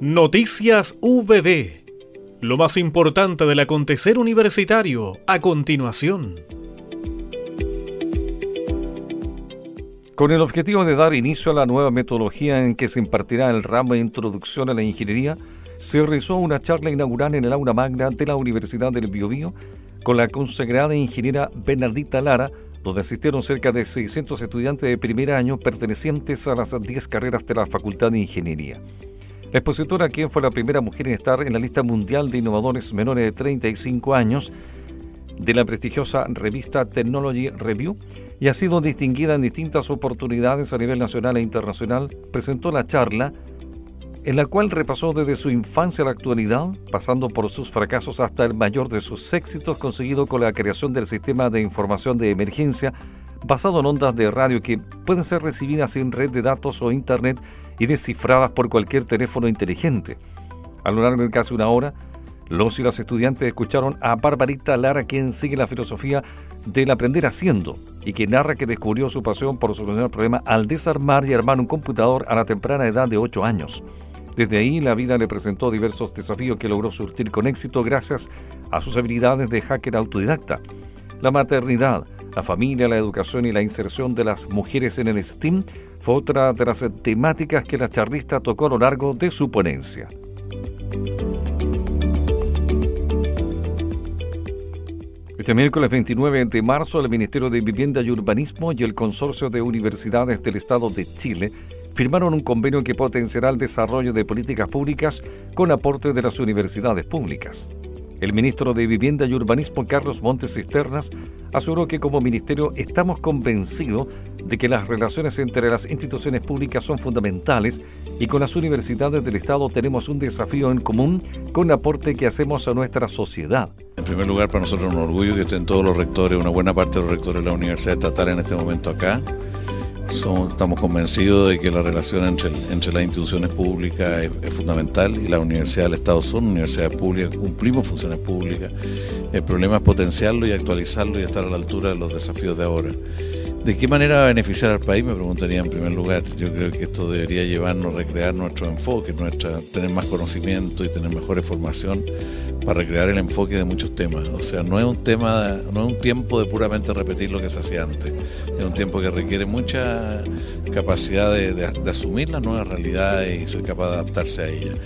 Noticias VB. Lo más importante del acontecer universitario a continuación. Con el objetivo de dar inicio a la nueva metodología en que se impartirá el ramo de introducción a la ingeniería, se realizó una charla inaugural en el aula magna de la Universidad del Biobío con la consagrada ingeniera Bernardita Lara, donde asistieron cerca de 600 estudiantes de primer año pertenecientes a las 10 carreras de la Facultad de Ingeniería. La expositora, quien fue la primera mujer en estar en la lista mundial de innovadores menores de 35 años de la prestigiosa revista Technology Review y ha sido distinguida en distintas oportunidades a nivel nacional e internacional, presentó la charla en la cual repasó desde su infancia a la actualidad, pasando por sus fracasos hasta el mayor de sus éxitos conseguido con la creación del sistema de información de emergencia basado en ondas de radio que pueden ser recibidas en red de datos o internet y descifradas por cualquier teléfono inteligente. A lo largo de casi una hora, los y las estudiantes escucharon a Barbarita Lara, quien sigue la filosofía del aprender haciendo y que narra que descubrió su pasión por solucionar problemas al desarmar y armar un computador a la temprana edad de 8 años. Desde ahí la vida le presentó diversos desafíos que logró surtir con éxito gracias a sus habilidades de hacker autodidacta. La maternidad, la familia, la educación y la inserción de las mujeres en el STEAM fue otra de las temáticas que la charlista tocó a lo largo de su ponencia. Este miércoles 29 de marzo, el Ministerio de Vivienda y Urbanismo y el Consorcio de Universidades del Estado de Chile firmaron un convenio que potenciará el desarrollo de políticas públicas con aporte de las universidades públicas. El ministro de Vivienda y Urbanismo, Carlos Montes Cisternas, aseguró que como ministerio estamos convencidos de que las relaciones entre las instituciones públicas son fundamentales y con las universidades del Estado tenemos un desafío en común con el aporte que hacemos a nuestra sociedad. En primer lugar, para nosotros es un orgullo que estén todos los rectores, una buena parte de los rectores de la Universidad Estatal en este momento acá estamos convencidos de que la relación entre, las instituciones públicas es, fundamental y la universidad del Estado son universidades públicas, cumplimos funciones públicas. El problema es potenciarlo y actualizarlo y estar a la altura de los desafíos de ahora. ¿De qué manera va a beneficiar al país? Me preguntaría en primer lugar. Yo creo que esto debería llevarnos a recrear nuestro enfoque, nuestra, tener más conocimiento y tener mejor formación para recrear el enfoque de muchos temas. O sea, no es un tema, no es un tiempo de puramente repetir lo que se hacía antes. Es un tiempo que requiere mucha capacidad de, asumir las nuevas realidades y ser capaz de adaptarse a ellas.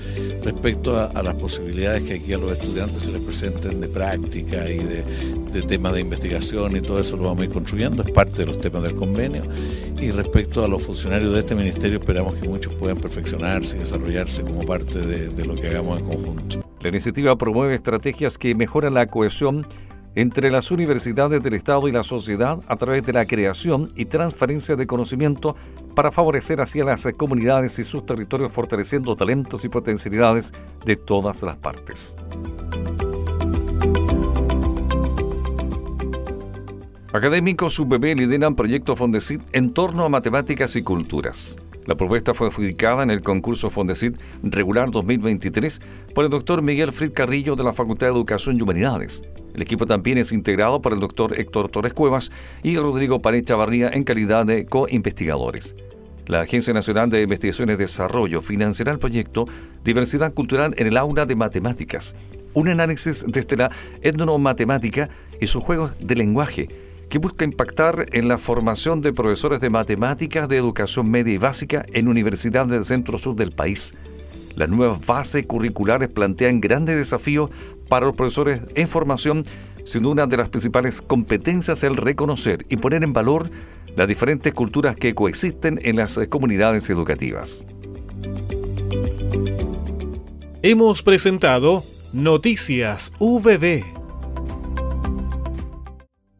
Respecto a, las posibilidades que aquí a los estudiantes se les presenten de práctica y de, de temas de investigación y todo eso lo vamos a ir construyendo, es parte de los temas del convenio. Y respecto a los funcionarios de este ministerio, esperamos que muchos puedan perfeccionarse y desarrollarse como parte de, de lo que hagamos en conjunto. La iniciativa promueve estrategias que mejoran la cohesión entre las universidades del Estado y la sociedad a través de la creación y transferencia de conocimiento para favorecer hacia las comunidades y sus territorios fortaleciendo talentos y potencialidades de todas las partes. Académicos UPB lideran proyecto Fondesit en torno a matemáticas y culturas. La propuesta fue adjudicada en el concurso Fondesit regular 2023 por el doctor Miguel Frid Carrillo de la Facultad de Educación y Humanidades. El equipo también es integrado por el doctor Héctor Torres Cuevas y Rodrigo Pared Chavarría en calidad de co-investigadores. La Agencia Nacional de Investigaciones y Desarrollo financiará el proyecto Diversidad Cultural en el Aula de Matemáticas, un análisis desde la etnomatemática y sus juegos de lenguaje que busca impactar en la formación de profesores de matemáticas de educación media y básica en universidades del centro sur del país. Las nuevas bases curriculares plantean grandes desafíos para los profesores en formación, siendo una de las principales competencias el reconocer y poner en valor las diferentes culturas que coexisten en las comunidades educativas. Hemos presentado Noticias VB